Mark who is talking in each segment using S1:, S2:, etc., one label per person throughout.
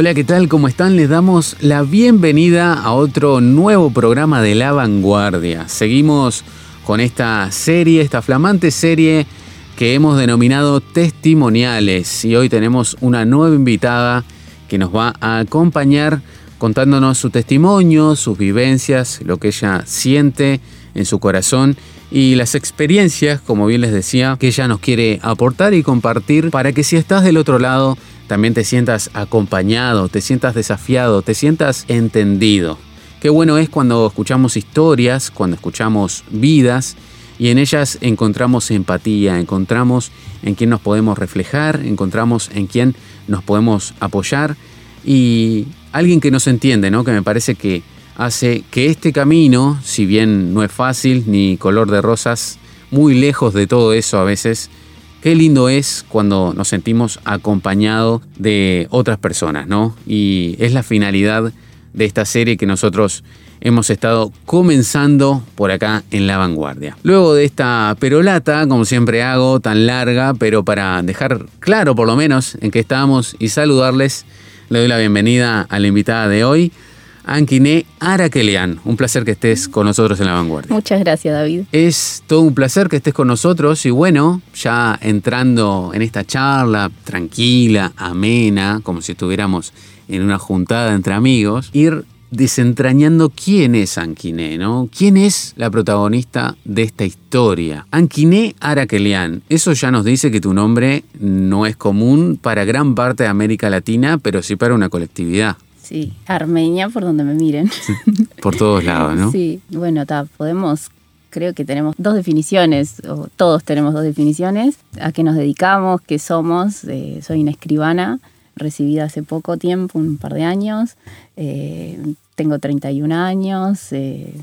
S1: Hola, ¿qué tal? ¿Cómo están? Les damos la bienvenida a otro nuevo programa de La Vanguardia. Seguimos con esta serie, esta flamante serie que hemos denominado Testimoniales y hoy tenemos una nueva invitada que nos va a acompañar contándonos su testimonio, sus vivencias, lo que ella siente en su corazón y las experiencias, como bien les decía, que ella nos quiere aportar y compartir para que si estás del otro lado también te sientas acompañado, te sientas desafiado, te sientas entendido. Qué bueno es cuando escuchamos historias, cuando escuchamos vidas y en ellas encontramos empatía, encontramos en quién nos podemos reflejar, encontramos en quién nos podemos apoyar y alguien que nos entiende, ¿no? Que me parece que hace que este camino, si bien no es fácil ni color de rosas, muy lejos de todo eso a veces, qué lindo es cuando nos sentimos acompañados de otras personas, ¿no? Y es la finalidad de esta serie que nosotros hemos estado comenzando por acá en la vanguardia. Luego de esta perolata, como siempre hago, tan larga, pero para dejar claro por lo menos en qué estamos y saludarles, le doy la bienvenida a la invitada de hoy, Anquiné Arakelian. Un placer que estés con nosotros en la vanguardia.
S2: Muchas gracias, David.
S1: Es todo un placer que estés con nosotros y bueno, ya entrando en esta charla tranquila, amena, como si estuviéramos en una juntada entre amigos, ir desentrañando quién es Anquiné, ¿no? ¿Quién es la protagonista de esta historia? Anquiné Arakelian. Eso ya nos dice que tu nombre no es común para gran parte de América Latina, pero sí para una colectividad.
S2: Sí, Armenia por donde me miren.
S1: Por todos lados, ¿no?
S2: Sí, bueno, podemos, creo que tenemos dos definiciones, o todos tenemos dos definiciones, a qué nos dedicamos, qué somos. Eh, soy una escribana, recibida hace poco tiempo, un par de años. Eh, tengo 31 años. Eh,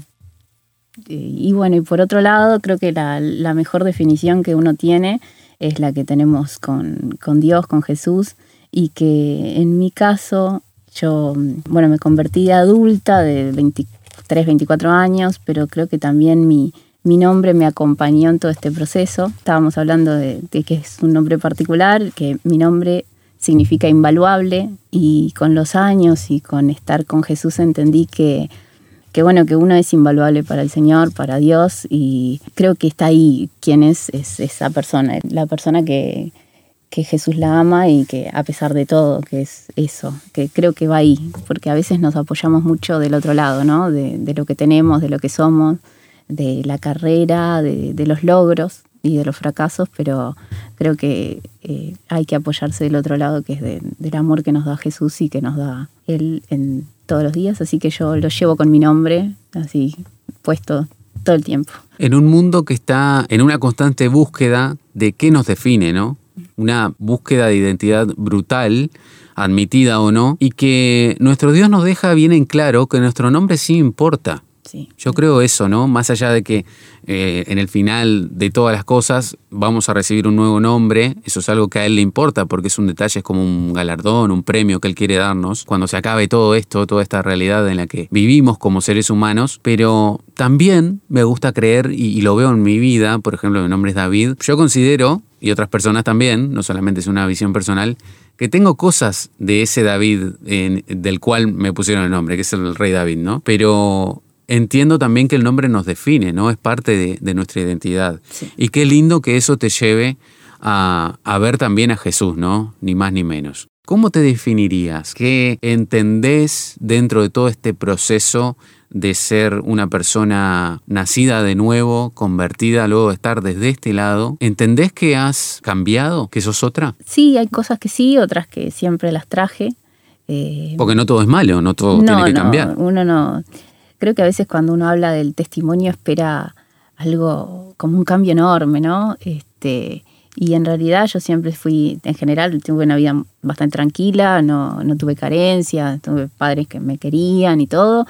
S2: y bueno, y por otro lado, creo que la, la, mejor definición que uno tiene es la que tenemos con, con Dios, con Jesús, y que en mi caso yo, bueno, me convertí de adulta de 23, 24 años, pero creo que también mi, mi nombre me acompañó en todo este proceso. Estábamos hablando de, que es un nombre particular, que mi nombre significa invaluable y con los años y con estar con Jesús entendí que, que bueno, que uno es invaluable para el Señor, para Dios y creo que está ahí quién es, es esa persona, la persona que, que Jesús la ama y que a pesar de todo, que es eso, que creo que va ahí, porque a veces nos apoyamos mucho del otro lado, ¿no? De, lo que tenemos, de lo que somos, de la carrera, de, los logros y de los fracasos, pero creo que eh, hay que apoyarse del otro lado, que es del amor que nos da Jesús y que nos da Él en todos los días, así que yo lo llevo con mi nombre, así puesto todo el tiempo.
S1: En un mundo que está en una constante búsqueda de qué nos define, ¿no? Una búsqueda de identidad brutal, admitida o no, y que nuestro Dios nos deja bien en claro que nuestro nombre sí importa. Yo creo eso, ¿no? Más allá de que eh, en el final de todas las cosas vamos a recibir un nuevo nombre, eso es algo que a Él le importa porque es un detalle, es como un galardón, un premio que Él quiere darnos cuando se acabe todo esto, toda esta realidad en la que vivimos como seres humanos, pero también me gusta creer y, lo veo en mi vida, por ejemplo, mi nombre es David, yo considero, y otras personas también, no solamente es una visión personal, que tengo cosas de ese David del cual me pusieron el nombre, que es el rey David, ¿no? Pero entiendo también que el nombre nos define, ¿no? Es parte de, nuestra identidad. Y qué lindo que eso te lleve a, a, ver también a Jesús, ¿no? Ni más ni menos. ¿Cómo te definirías? ¿Qué entendés dentro de todo este proceso de ser una persona nacida de nuevo, convertida, luego de estar desde este lado? ¿Entendés que has cambiado, que sos otra?
S2: Sí, hay cosas que sí, otras que siempre las traje.
S1: Eh, Porque no todo es malo, no todo tiene que cambiar.
S2: Uno no creo que a veces cuando uno habla del testimonio espera algo como un cambio enorme, ¿no? Este, y en realidad yo siempre fui, en general, tuve una vida bastante tranquila, no, no tuve carencia, tuve padres que me querían y todo,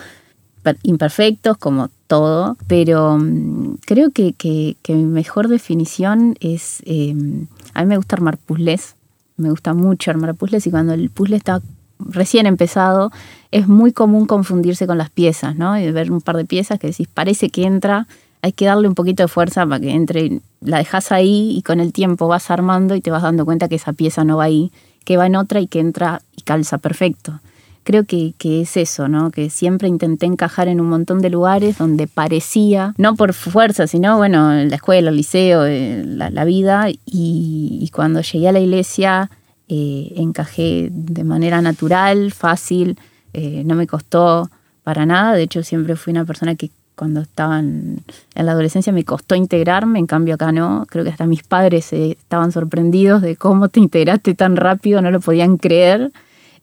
S2: imperfectos como todo, pero mm, creo que, que, mi mejor definición es, em, a mí me gusta armar puzzles, me gusta mucho armar puzzles y cuando el puzzle está recién empezado, es muy común confundirse con las piezas, ¿no? Y ver un par de piezas que decís, parece que entra, hay que darle un poquito de fuerza para que entre, la dejas ahí y con el tiempo vas armando y te vas dando cuenta que esa pieza no va ahí, que va en otra y que entra y calza perfecto. Creo que, es eso, ¿no? Que siempre intenté encajar en un montón de lugares donde parecía, no por fuerza, sino, bueno, en la escuela, el liceo, eh, la, vida, y, cuando llegué a la iglesia eh, encajé de manera natural, fácil, eh, no me costó para nada, de hecho siempre fui una persona que cuando estaba en, la adolescencia me costó integrarme, en cambio acá no, creo que hasta mis padres estaban sorprendidos de cómo te integraste tan rápido, no lo podían creer.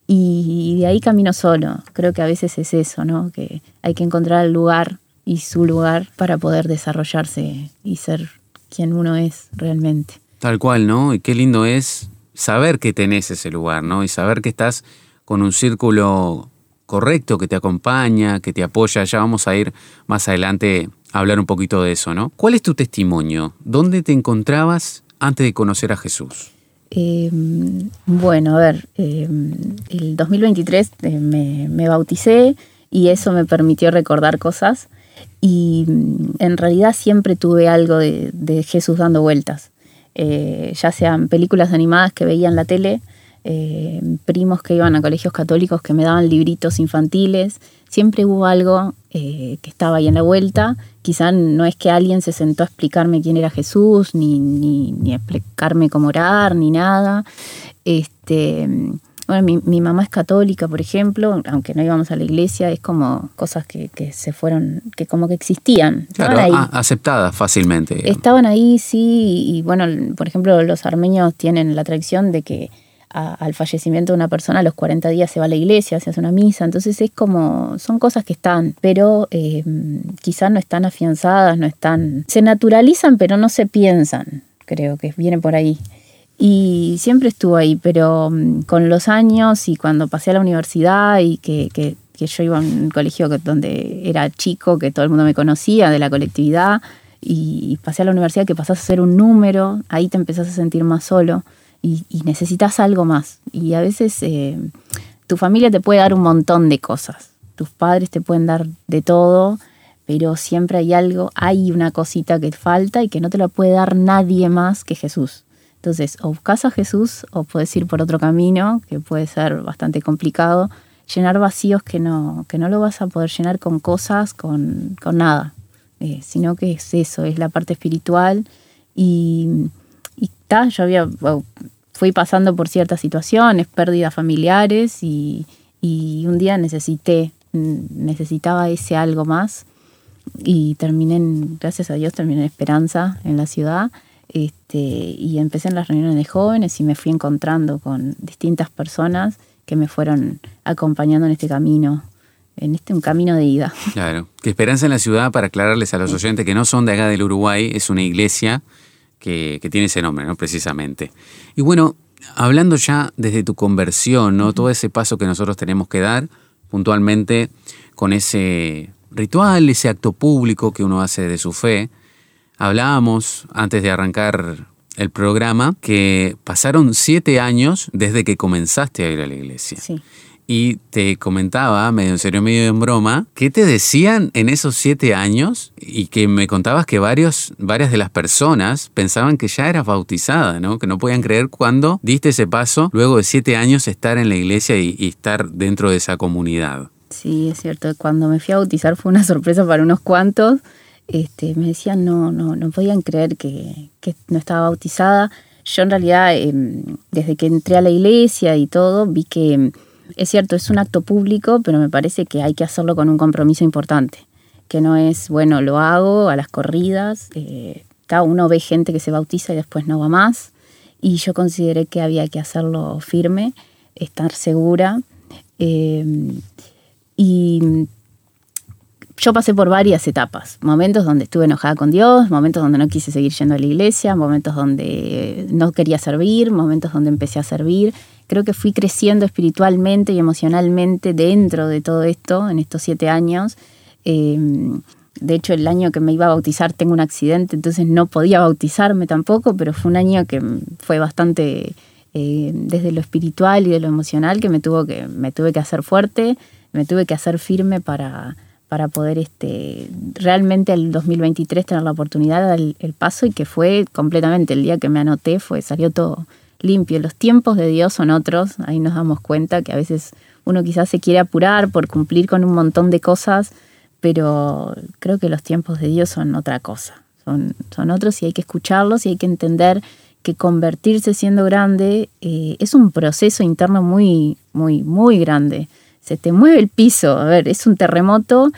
S2: Y de ahí camino solo. Creo que a veces es eso, ¿no? Que hay que encontrar el lugar y su lugar para poder desarrollarse y ser quien uno es realmente.
S1: Tal cual, ¿no? Y qué lindo es saber que tenés ese lugar, ¿no? Y saber que estás con un círculo correcto que te acompaña, que te apoya. Ya vamos a ir más adelante a hablar un poquito de eso, ¿no? ¿Cuál es tu testimonio? ¿Dónde te encontrabas antes de conocer a Jesús?
S2: Em, bueno, a ver, em, el 2023 eh, me, bauticé y eso me permitió recordar cosas y mm, en realidad siempre tuve algo de, Jesús dando vueltas, eh, ya sean películas animadas que veía en la tele, eh, primos que iban a colegios católicos que me daban libritos infantiles, siempre hubo algo eh, que estaba ahí en la vuelta. Quizá no es que alguien se sentó a explicarme quién era Jesús, ni, ni, explicarme cómo orar, ni nada. Este, bueno, mi, mamá es católica, por ejemplo, aunque no íbamos a la iglesia, es como cosas que, se fueron, que como que existían.
S1: Claro, aceptadas fácilmente.
S2: Estaban ahí, sí, y bueno, por ejemplo, los armenios tienen la tradición de que al fallecimiento de una persona, a los 40 días se va a la iglesia, se hace una misa, entonces es como, son cosas que están, pero eh, quizás no están afianzadas, no están, se naturalizan, pero no se piensan, creo que viene por ahí. Y siempre estuvo ahí, pero mm, con los años y cuando pasé a la universidad y que, que, yo iba a un colegio donde era chico, que todo el mundo me conocía, de la colectividad, y pasé a la universidad que pasás a ser un número, ahí te empezás a sentir más solo y, necesitas algo más. Y a veces eh, tu familia te puede dar un montón de cosas, tus padres te pueden dar de todo, pero siempre hay algo, hay una cosita que falta y que no te la puede dar nadie más que Jesús. Entonces, o buscas a Jesús o puedes ir por otro camino, que puede ser bastante complicado, llenar vacíos que no, que no lo vas a poder llenar con cosas, con, nada, eh, sino que es eso, es la parte espiritual y y yo había, fui pasando por ciertas situaciones, pérdidas familiares y, un día necesité, necesitaba ese algo más y terminé, gracias a Dios, terminé en Esperanza, en la ciudad. Este, y empecé en las reuniones de jóvenes y me fui encontrando con distintas personas que me fueron acompañando en este camino, en este un camino de ida.
S1: Claro, que Esperanza en la ciudad, para aclararles a los oyentes que no son de acá del Uruguay, es una iglesia que, tiene ese nombre, ¿no? Precisamente. Y bueno, hablando ya desde tu conversión, ¿no? Todo ese paso que nosotros tenemos que dar puntualmente con ese ritual, ese acto público que uno hace de su fe. Hablábamos antes de arrancar el programa que pasaron siete años desde que comenzaste a ir a la iglesia.
S2: Sí
S1: y te comentaba, medio en serio, medio en broma, ¿qué te decían en esos siete años? Y que me contabas que varios, varias de las personas pensaban que ya eras bautizada, ¿no? Que no podían creer cuando diste ese paso, luego de siete años estar en la iglesia y, estar dentro de esa comunidad.
S2: Sí, es cierto. Cuando me fui a bautizar fue una sorpresa para unos cuantos. Este, me decían, no, no, no podían creer que, no estaba bautizada. Yo en realidad, em, desde que entré a la iglesia y todo, vi que es cierto, es un acto público, pero me parece que hay que hacerlo con un compromiso importante, que no es, bueno, lo hago a las corridas, eh, uno ve gente que se bautiza y después no va más, y yo consideré que había que hacerlo firme, estar segura, eh, y yo pasé por varias etapas, momentos donde estuve enojada con Dios, momentos donde no quise seguir yendo a la iglesia, momentos donde no quería servir, momentos donde empecé a servir, creo que fui creciendo espiritualmente y emocionalmente dentro de todo esto en estos siete años. Em, de hecho, el año que me iba a bautizar tengo un accidente, entonces no podía bautizarme tampoco, pero fue un año que fue bastante eh, desde lo espiritual y de lo emocional que me, tuvo que me tuve que hacer fuerte, me tuve que hacer firme para, para poder este, realmente el 2023 tener la oportunidad, el, el paso y que fue completamente el día que me anoté, fue, salió todo limpio. Los tiempos de Dios son otros, ahí nos damos cuenta que a veces uno quizás se quiere apurar por cumplir con un montón de cosas, pero creo que los tiempos de Dios son otra cosa, son, son otros y hay que escucharlos y hay que entender que convertirse siendo grande eh, es un proceso interno muy, muy, muy grande. Se te mueve el piso, a ver, es un terremoto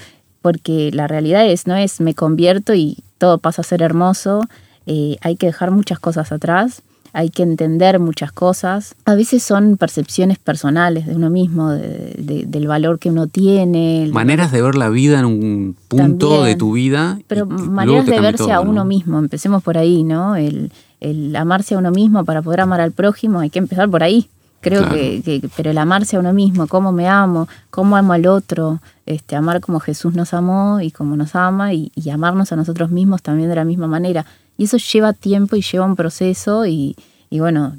S2: porque la realidad es, no es me convierto y todo pasa a ser hermoso, eh, hay que dejar muchas cosas atrás, hay que entender muchas cosas. A veces son percepciones personales de uno mismo, del valor que uno tiene.
S1: Maneras de ver la vida en un punto de tu vida.
S2: Pero maneras de verse a uno mismo, empecemos por ahí, ¿no? El, el amarse a uno mismo para poder amar al prójimo, hay que empezar por ahí. Creo que, pero el amarse a uno mismo, cómo me amo, cómo amo al otro, este, amar como Jesús nos amó y como nos ama y, amarnos a nosotros mismos también de la misma manera. Y eso lleva tiempo y lleva un proceso y, bueno,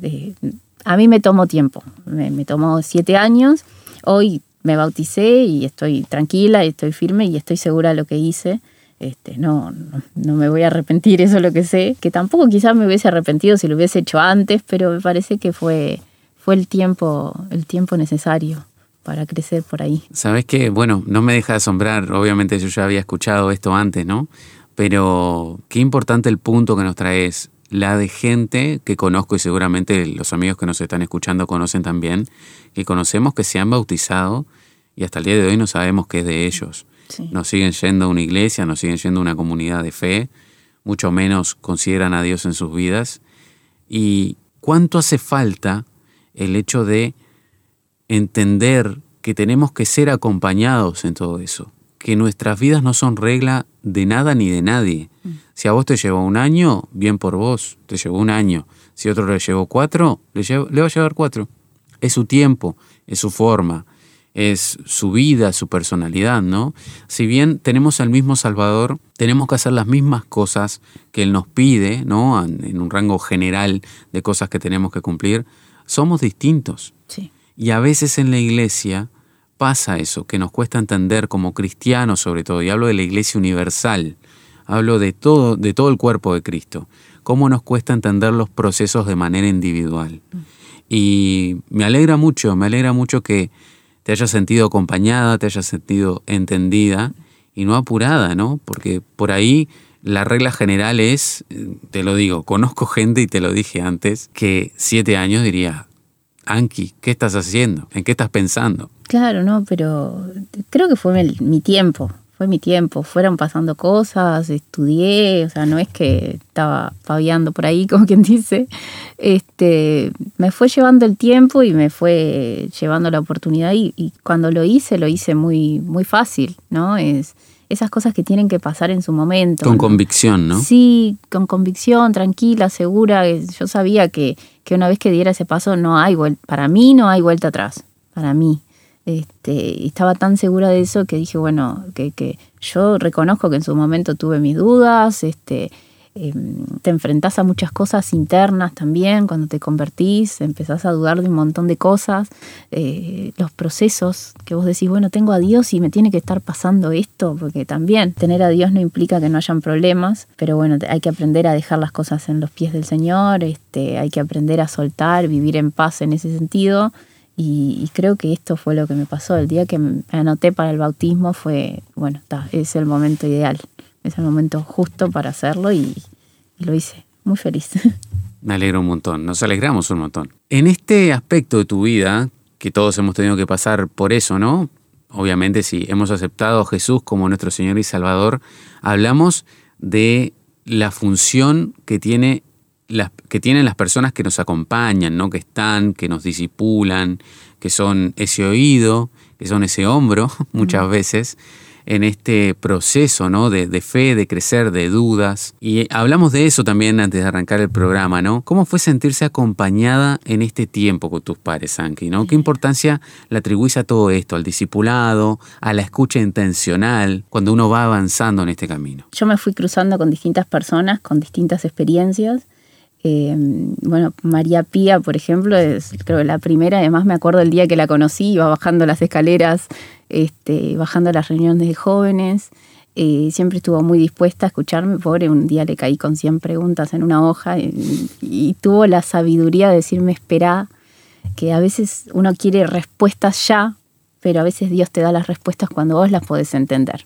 S2: a mí me tomó tiempo, me, me tomó siete años, hoy me bauticé y estoy tranquila y estoy firme y estoy segura de lo que hice. Este, no, no, me voy a arrepentir, eso es lo que sé. Que tampoco quizás me hubiese arrepentido si lo hubiese hecho antes, pero me parece que fue, fue el, tiempo, el tiempo necesario para crecer por ahí.
S1: Sabes que, bueno, no me deja de asombrar, obviamente yo ya había escuchado esto antes, ¿no? Pero qué importante el punto que nos traes, la de gente que conozco y seguramente los amigos que nos están escuchando conocen también, que conocemos que se han bautizado y hasta el día de hoy no sabemos qué es de ellos. No siguen yendo a una iglesia, no siguen yendo a una comunidad de fe, mucho menos consideran a Dios en sus vidas. ¿Y cuánto hace falta el hecho de entender que tenemos que ser acompañados en todo eso? Que nuestras vidas no son regla de nada ni de nadie. Mm. Si a vos te llevó un año, bien por vos, te llevó un año. Si otro le llevó cuatro, le, le va a llevar cuatro. Es su tiempo, es su forma, es su vida, su personalidad, ¿no? Si bien tenemos al mismo Salvador, tenemos que hacer las mismas cosas que Él nos pide, ¿no? En un rango general de cosas que tenemos que cumplir, somos distintos.
S2: Sí.
S1: Y a veces en la iglesia pasa eso, que nos cuesta entender como cristianos sobre todo, y hablo de la iglesia universal, hablo de todo, de todo el cuerpo de Cristo, cómo nos cuesta entender los procesos de manera individual. Y me alegra mucho, me alegra mucho que te hayas sentido acompañada, te hayas sentido entendida y no apurada, ¿no? Porque por ahí la regla general es, te lo digo, conozco gente y te lo dije antes, que siete años diría, Anki, ¿qué estás haciendo? ¿En qué estás pensando?
S2: Claro, no, pero creo que fue mi tiempo fue mi tiempo, fueron pasando cosas, estudié, o sea, no es que estaba fabiando por ahí, como quien dice, este, me fue llevando el tiempo y me fue llevando la oportunidad y, cuando lo hice, lo hice muy, muy fácil, ¿no? Es esas cosas que tienen que pasar en su momento.
S1: Con convicción, ¿no?
S2: Sí, con convicción, tranquila, segura. Yo sabía que, que una vez que diera ese paso no hay para mí no hay vuelta atrás, para mí. Este, estaba tan segura de eso que dije, bueno, que, que yo reconozco que en su momento tuve mis dudas, este, em, te enfrentás a muchas cosas internas también cuando te convertís, empezás a dudar de un montón de cosas, eh, los procesos que vos decís, bueno, tengo a Dios y me tiene que estar pasando esto, porque también tener a Dios no implica que no hayan problemas, pero bueno, hay que aprender a dejar las cosas en los pies del Señor, este, hay que aprender a soltar, vivir en paz en ese sentido y, creo que esto fue lo que me pasó. El día que me anoté para el bautismo fue, bueno, es el momento ideal, es el momento justo para hacerlo y, lo hice. Muy feliz.
S1: Me alegro un montón, nos alegramos un montón. En este aspecto de tu vida, que todos hemos tenido que pasar por eso, ¿no? Obviamente si hemos aceptado a Jesús como nuestro Señor y Salvador, hablamos de la función que tiene las, que tienen las personas que nos acompañan, ¿no? que están, que nos disipulan, que son ese oído, que son ese hombro muchas veces en este proceso ¿no? de, fe, de crecer, de dudas. Y hablamos de eso también antes de arrancar el programa, ¿no? ¿Cómo fue sentirse acompañada en este tiempo con tus pares, Anki? ¿no? ¿Qué importancia le atribuís a todo esto, al discipulado, a la escucha intencional, cuando uno va avanzando en este camino?
S2: Yo me fui cruzando con distintas personas, con distintas experiencias Em, bueno, María Pía, por ejemplo, es creo la primera, además me acuerdo el día que la conocí, iba bajando las escaleras, este, bajando las reuniones de jóvenes, eh, siempre estuvo muy dispuesta a escucharme. Pobre, un día le caí con 100 preguntas en una hoja y, tuvo la sabiduría de decirme, espera, que a veces uno quiere respuestas ya, pero a veces Dios te da las respuestas cuando vos las podés entender.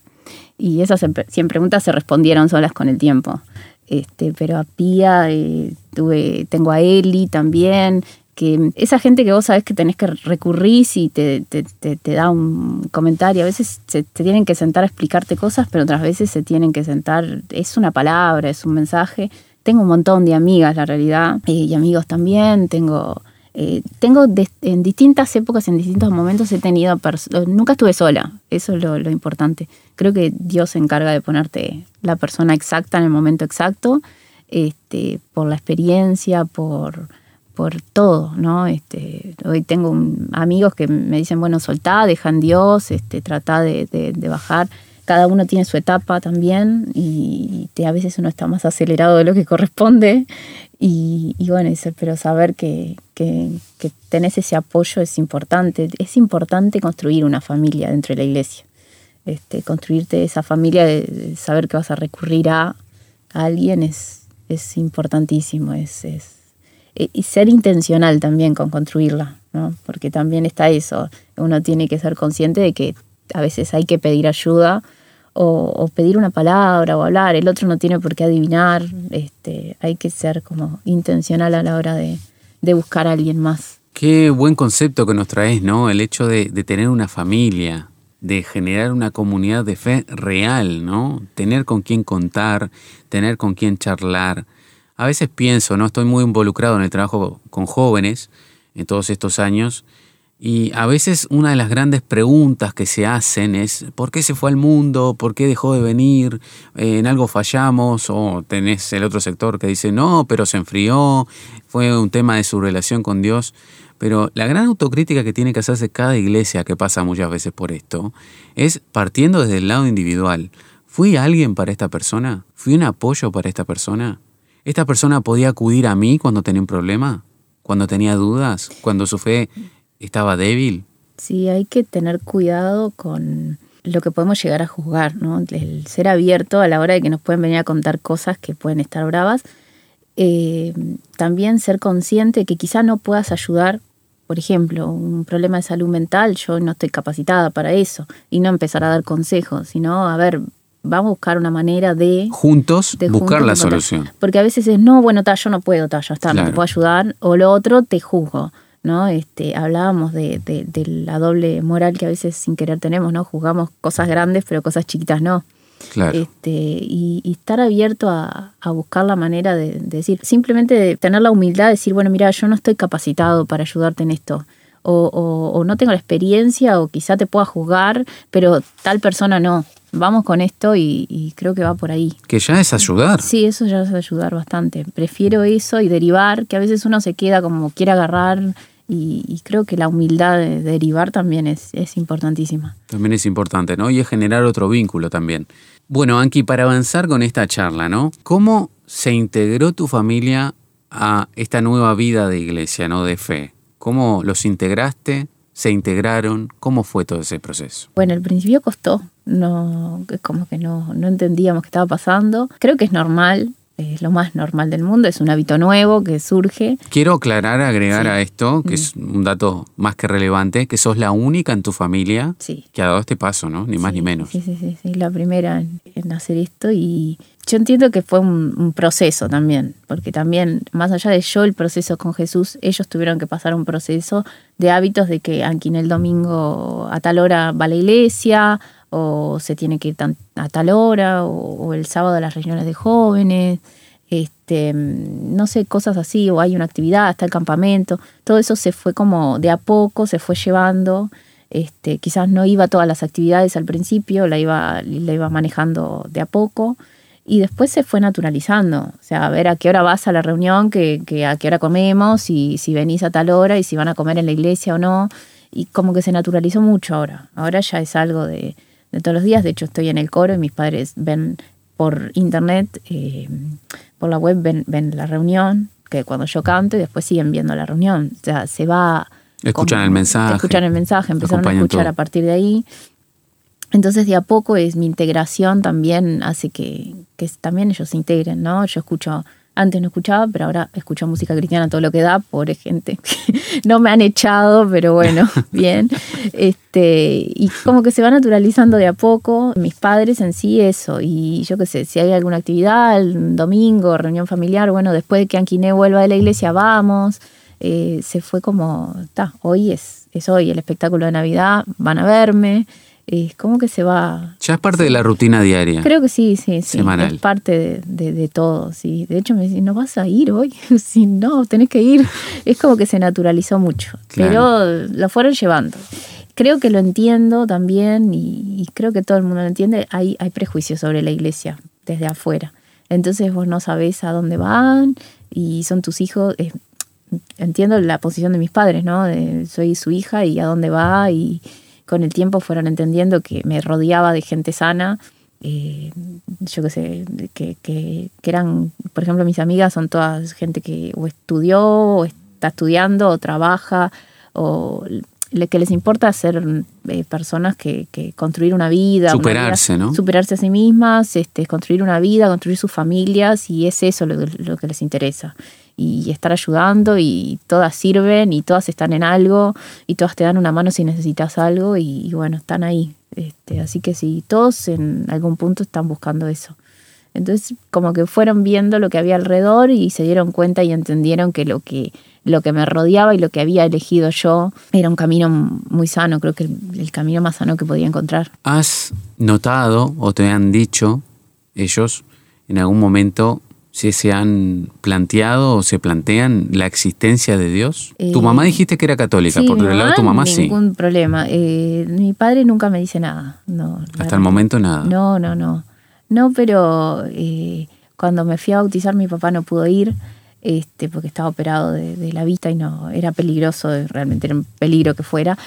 S2: Y esas 100 preguntas se respondieron solas con el tiempo. Este, pero a Pía, eh, tuve, tengo a Eli también, que esa gente que vos sabés que tenés que recurrir si te, te, da un comentario, a veces se, te tienen que sentar a explicarte cosas, pero otras veces se tienen que sentar, es una palabra, es un mensaje. Tengo un montón de amigas, la realidad, eh, y amigos también, tengo... Eh, tengo en distintas épocas, en distintos momentos he tenido, nunca estuve sola, eso es lo, lo, importante. Creo que Dios se encarga de ponerte la persona exacta en el momento exacto, este, por la experiencia, por, por todo, ¿no? Este, hoy tengo amigos que me dicen, bueno, soltá, dejan Dios, este, trata de, bajar. Cada uno tiene su etapa también y a veces uno está más acelerado de lo que corresponde. Y, bueno, pero saber que, que, tenés ese apoyo es importante. Es importante construir una familia dentro de la iglesia. Este, construirte esa familia, de, saber que vas a recurrir a, alguien es, es importantísimo. es eh, y ser intencional también con construirla, ¿no? porque también está eso, uno tiene que ser consciente de que a veces hay que pedir ayuda o, pedir una palabra o hablar, el otro no tiene por qué adivinar, este, hay que ser como intencional a la hora de, buscar a alguien más.
S1: Qué buen concepto que nos traes, ¿no? El hecho de, de tener una familia, de generar una comunidad de fe real, ¿no? Tener con quién contar, tener con quién charlar a veces pienso, ¿no? Estoy muy involucrado en el trabajo con jóvenes en todos estos años y a veces una de las grandes preguntas que se hacen es ¿por qué se fue al mundo? ¿Por qué dejó de venir? ¿En algo fallamos? O tenés el otro sector que dice no, pero se enfrió, fue un tema de su relación con Dios. Pero la gran autocrítica que tiene que hacerse cada iglesia que pasa muchas veces por esto es partiendo desde el lado individual. ¿Fui alguien para esta persona? ¿Fui un apoyo para esta persona? ¿Esta persona podía acudir a mí cuando tenía un problema? ¿Cuando tenía dudas? ¿Cuando su fe estaba débil?
S2: Sí, hay que tener cuidado con lo que podemos llegar a juzgar, ¿no? El ser abierto a la hora de que nos pueden venir a contar cosas que pueden estar bravas. Eh, también ser consciente que quizá no puedas ayudar, por ejemplo, un problema de salud mental, yo no estoy capacitada para eso, y no empezar a dar consejos, sino, a ver, vamos a buscar una manera de...
S1: Juntos buscar la solución.
S2: Porque a veces es, no, bueno, ta, yo no puedo, ta, ya está, no te puedo ayudar. O lo otro, te juzgo. ¿No? Este, hablábamos de, la doble moral que a veces sin querer tenemos, ¿no? Juzgamos cosas grandes, pero cosas chiquitas no.
S1: Claro.
S2: Este, y, estar abierto a, buscar la manera de, decir, simplemente de tener la humildad de decir, bueno, mira, yo no estoy capacitado para ayudarte en esto. O, o no tengo la experiencia, o quizá te pueda juzgar, pero tal persona no vamos con esto y, creo que va por ahí.
S1: Que ya es ayudar.
S2: Sí, eso ya es ayudar bastante. Prefiero eso y derivar, que a veces uno se queda como quiere agarrar y, creo que la humildad de derivar también es, es, importantísima.
S1: También es importante, ¿no? Y es generar otro vínculo también. Bueno, Anki, para avanzar con esta charla, ¿no? ¿Cómo se integró tu familia a esta nueva vida de iglesia, ¿no? De fe. ¿Cómo los integraste? ¿Se integraron? ¿Cómo fue todo ese proceso?
S2: Bueno, al principio costó, no, como que no, no entendíamos qué estaba pasando. Creo que es normal, es lo más normal del mundo, es un hábito nuevo que surge.
S1: Quiero aclarar, agregar a esto, que es un dato más que relevante, que sos la única en tu familia que ha dado este paso, ¿no? Ni más ni menos.
S2: Sí, sí, sí, sí, la primera en, hacer esto y yo entiendo que fue un, proceso también, porque también, más allá de yo el proceso con Jesús, ellos tuvieron que pasar un proceso de hábitos de que aquí en el domingo a tal hora va a la iglesia, o se tiene que ir a tal hora, o, el sábado a las reuniones de jóvenes, este, no sé, cosas así, o hay una actividad, está el campamento, todo eso se fue como de a poco, se fue llevando, este, quizás no iba a todas las actividades al principio, la iba, la iba manejando de a poco, y después se fue naturalizando, o sea, a ver a qué hora vas a la reunión, que, que a qué hora comemos, y si venís a tal hora, y si van a comer en la iglesia o no, y como que se naturalizó mucho ahora, ahora ya es algo de de todos los días. De hecho, estoy en el coro y mis padres ven por internet, eh, por la web, ven, ven, la reunión, que cuando yo canto y después siguen viendo la reunión. O sea, se va...
S1: Escuchan el mensaje.
S2: Escuchan el mensaje, empezaron a escuchar a partir de ahí. Entonces de a poco es mi integración también hace que, que también ellos se integren, ¿no? Yo escucho antes no escuchaba, pero ahora escucho música cristiana todo lo que da, pobre gente. no me han echado, pero bueno, bien. Este, y como que se va naturalizando de a poco. Mis padres en sí eso. Y yo qué sé, si hay alguna actividad, el domingo, reunión familiar, bueno, después de que Anquiné vuelva de la iglesia, vamos. Eh, se fue como, está, hoy es, es hoy el espectáculo de Navidad, van a verme es como que se va...
S1: Ya es parte de la rutina diaria.
S2: Creo que sí, sí, sí. Semanal. Es parte de, todo, sí. De hecho me dicen, ¿no vas a ir hoy? si no, tenés que ir. Es como que se naturalizó mucho, pero lo fueron llevando. Creo que lo entiendo también y, creo que todo el mundo lo entiende. Hay, hay prejuicios sobre la iglesia desde afuera. Entonces vos no sabés a dónde van y son tus hijos. entiendo la posición de mis padres, ¿no? soy su hija y a dónde va y con el tiempo fueron entendiendo que me rodeaba de gente sana. Eh, yo qué sé, que, que, eran, por ejemplo, mis amigas son todas gente que o estudió, o está estudiando, o trabaja, o que les importa ser eh, personas que, que, construir una vida.
S1: Superarse, ¿no?
S2: Superarse a sí mismas, este, construir una vida, construir sus familias, y es eso lo, lo que les interesa y estar ayudando y todas sirven y todas están en algo y todas te dan una mano si necesitas algo y, bueno, están ahí. Este, así que sí, todos en algún punto están buscando eso. Entonces como que fueron viendo lo que había alrededor y se dieron cuenta y entendieron que lo que, lo que me rodeaba y lo que había elegido yo era un camino muy sano, creo que el, el camino más sano que podía encontrar.
S1: ¿Has notado o te han dicho ellos en algún momento si se han planteado o se plantean la existencia de Dios? tu mamá eh, dijiste que era católica, por el lado de tu mamá
S2: sí. Ningún problema. Eh, mi padre nunca me dice nada. No,
S1: Hasta el momento nada.
S2: No, no, no. No, pero eh, cuando me fui a bautizar mi papá no pudo ir este, porque estaba operado de, la vista y no era peligroso, realmente era un peligro que fuera.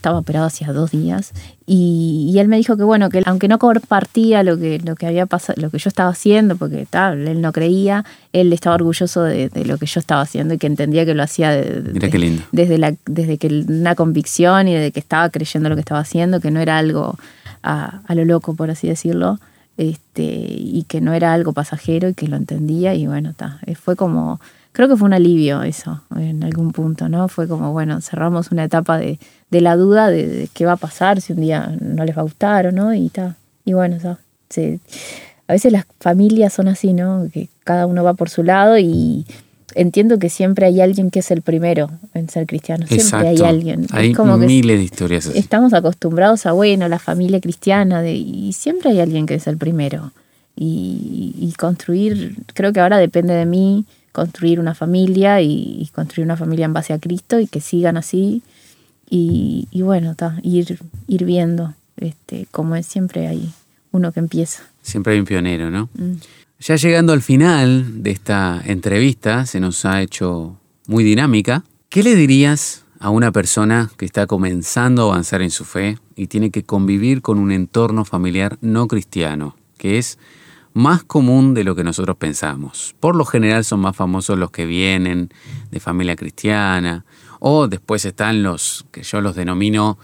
S2: Estaba operado hacía dos días y, él me dijo que bueno, que aunque no compartía lo que, lo que había pasado, lo que yo estaba haciendo, porque tal, él no creía, él estaba orgulloso de, lo que yo estaba haciendo y que entendía que lo hacía desde, la, desde que una convicción y desde que estaba creyendo lo que estaba haciendo, que no era algo a, a lo loco, por así decirlo este, y que no era algo pasajero y que lo entendía y bueno, está. Eh, fue como, creo que fue un alivio eso en algún punto, ¿no? Fue como, bueno, cerramos una etapa de, de la duda de, qué va a pasar, si un día no les va a gustar o no, y está. Y bueno, está. a veces las familias son así, ¿no? Que cada uno va por su lado y entiendo que siempre hay alguien que es el primero en ser cristiano. Siempre hay alguien.
S1: Hay como miles de historias así.
S2: Estamos acostumbrados a, bueno, la familia cristiana, de, y siempre hay alguien que es el primero. Y, construir, creo que ahora depende de mí construir una familia y, construir una familia en base a Cristo y que sigan así. Y, bueno, ir, ir viendo, este, como es siempre hay uno que empieza.
S1: Siempre hay un pionero, ¿no? Mm. Ya llegando al final de esta entrevista, se nos ha hecho muy dinámica. ¿Qué le dirías a una persona que está comenzando a avanzar en su fe y tiene que convivir con un entorno familiar no cristiano, que es más común de lo que nosotros pensamos? Por lo general son más famosos los que vienen de familia cristiana o después están los que yo los denomino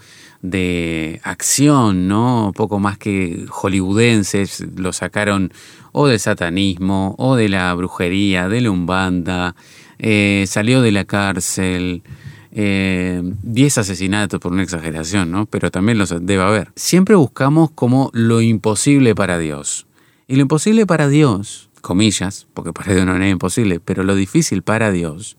S1: de acción, ¿no? Poco más que hollywoodenses, lo sacaron o del satanismo, o de la brujería, de la umbanda, eh, salió de la cárcel, 10 eh, asesinatos por una exageración, ¿no? Pero también los debe haber. Siempre buscamos como lo imposible para Dios. Y lo imposible para Dios, comillas, porque para Dios no es imposible, pero lo difícil para Dios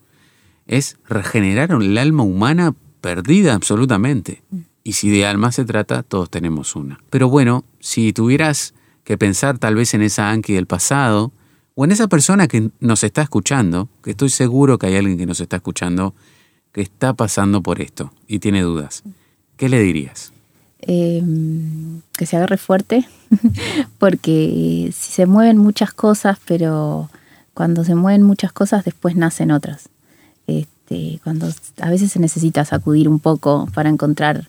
S1: es regenerar el alma humana perdida absolutamente. Y si de alma se trata, todos tenemos una. Pero bueno, si tuvieras que pensar tal vez en esa Anki del pasado o en esa persona que nos está escuchando, que estoy seguro que hay alguien que nos está escuchando que está pasando por esto y tiene dudas. ¿Qué le dirías?
S2: Em, que se agarre fuerte, porque si se mueven muchas cosas, pero cuando se mueven muchas cosas después nacen otras. Este, cuando a veces se necesita sacudir un poco para encontrar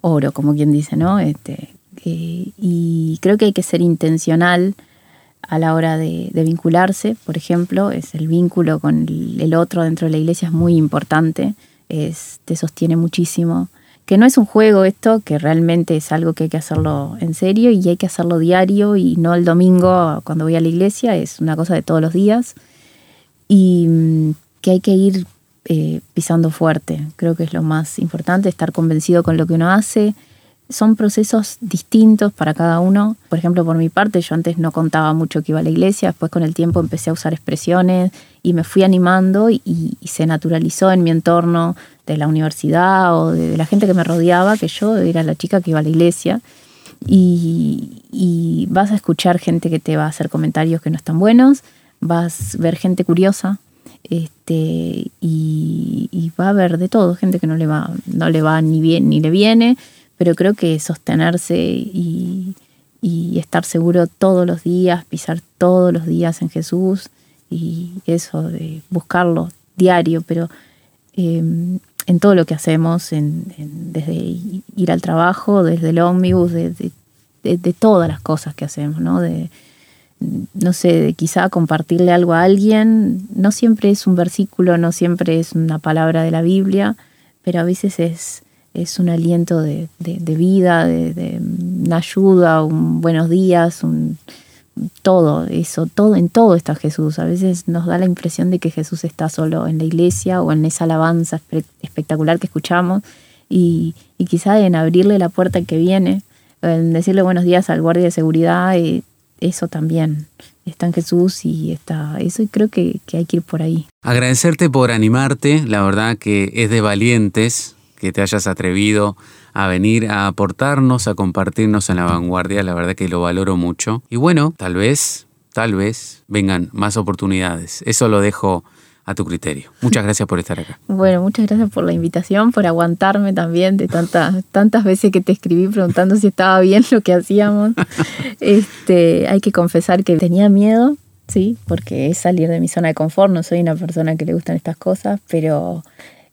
S2: oro, como quien dice, ¿no? Este, eh, y creo que hay que ser intencional a la hora de, vincularse, por ejemplo, es el vínculo con el, otro dentro de la iglesia es muy importante, es, te sostiene muchísimo, que no es un juego esto, que realmente es algo que hay que hacerlo en serio y hay que hacerlo diario y no el domingo cuando voy a la iglesia, es una cosa de todos los días. Y mm, que hay que ir eh, pisando fuerte, creo que es lo más importante, estar convencido con lo que uno hace, son procesos distintos para cada uno. Por ejemplo, por mi parte, yo antes no contaba mucho que iba a la iglesia, después con el tiempo empecé a usar expresiones y me fui animando y, se naturalizó en mi entorno de la universidad o de, la gente que me rodeaba que yo era la chica que iba a la iglesia. Y, y vas a escuchar gente que te va a hacer comentarios que no están buenos, vas a ver gente curiosa, este, y, va a haber de todo, gente que no le va, no le va ni bien ni le viene, pero creo que sostenerse y, estar seguro todos los días, pisar todos los días en Jesús y eso de buscarlo diario, pero em, en todo lo que hacemos, desde ir al trabajo, desde el ómnibus, de, todas las cosas que hacemos, ¿no? No sé, de quizá compartirle algo a alguien, no siempre es un versículo, no siempre es una palabra de la Biblia, pero a veces es es un aliento de, vida, de, una ayuda, un buenos días, un, todo eso, todo en todo está Jesús. A veces nos da la impresión de que Jesús está solo en la iglesia o en esa alabanza espectacular que escuchamos y, quizá en abrirle la puerta que viene, en decirle buenos días al guardia de seguridad, eh, eso también está en Jesús y está eso y creo que, que hay que ir por ahí.
S1: Agradecerte por animarte, la verdad que es de valientes que te hayas atrevido a venir a aportarnos, a compartirnos en la vanguardia, la verdad que lo valoro mucho. Y bueno, tal vez, tal vez vengan más oportunidades. Eso lo dejo a tu criterio. Muchas gracias por estar acá.
S2: Bueno, muchas gracias por la invitación, por aguantarme también de tantas, tantas veces que te escribí preguntando si estaba bien lo que hacíamos. este, hay que confesar que tenía miedo, sí, porque es salir de mi zona de confort, no soy una persona que le gustan estas cosas, pero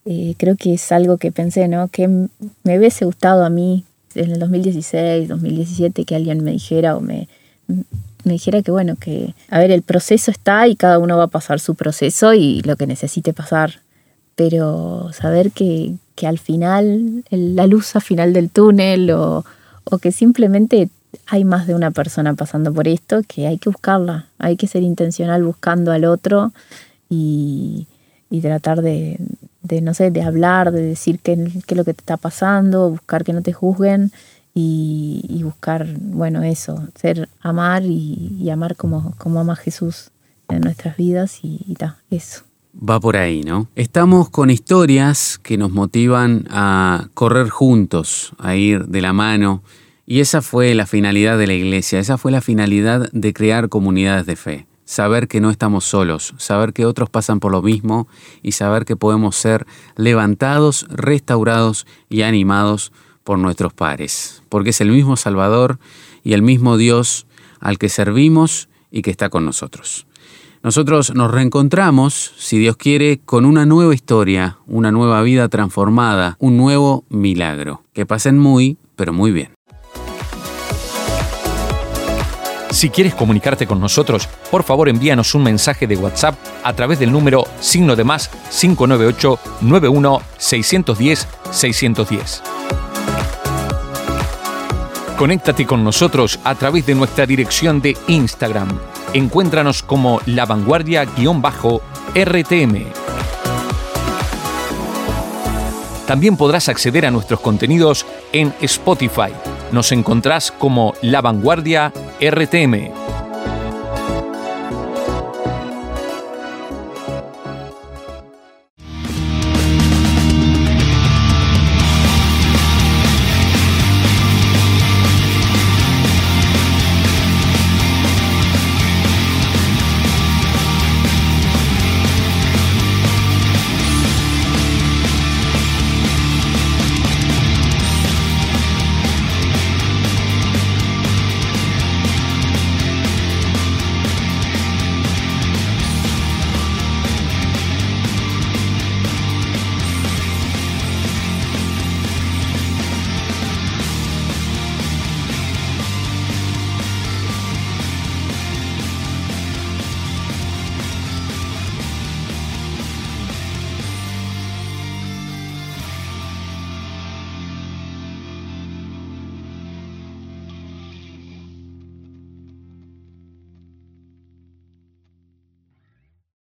S2: eh, creo que es algo que pensé, ¿no? Que me hubiese gustado a mí en el 2016, 2017 que alguien me dijera o me, me dijera que bueno, que a ver, el proceso está y cada uno va a pasar su proceso y lo que necesite pasar, pero saber que, que al final, la luz al final del túnel o, o que simplemente hay más de una persona pasando por esto, que hay que buscarla, hay que ser intencional buscando al otro y, y tratar de, de, no sé, de hablar, de decir qué, qué, es lo que te está pasando, buscar que no te juzguen y, buscar, bueno, eso, ser, amar y, amar como, como ama Jesús en nuestras vidas y, y eso.
S1: Va por ahí, ¿no? Estamos con historias que nos motivan a correr juntos, a ir de la mano. Y esa fue la finalidad de la iglesia, esa fue la finalidad de crear comunidades de fe saber que no estamos solos, saber que otros pasan por lo mismo y saber que podemos ser levantados, restaurados y animados por nuestros pares, porque es el mismo Salvador y el mismo Dios al que servimos y que está con nosotros. Nosotros nos reencontramos, si Dios quiere, con una nueva historia, una nueva vida transformada, un nuevo milagro. Que pasen muy, pero muy bien.
S3: Si quieres comunicarte con nosotros, por favor envíanos un mensaje de WhatsApp a través del número signo de más 598 91 610 610. Conéctate con nosotros a través de nuestra dirección de Instagram. Encuéntranos como La Vanguardia-RTM. También podrás acceder a nuestros contenidos en Spotify. Nos encontrás como La Vanguardia RTM.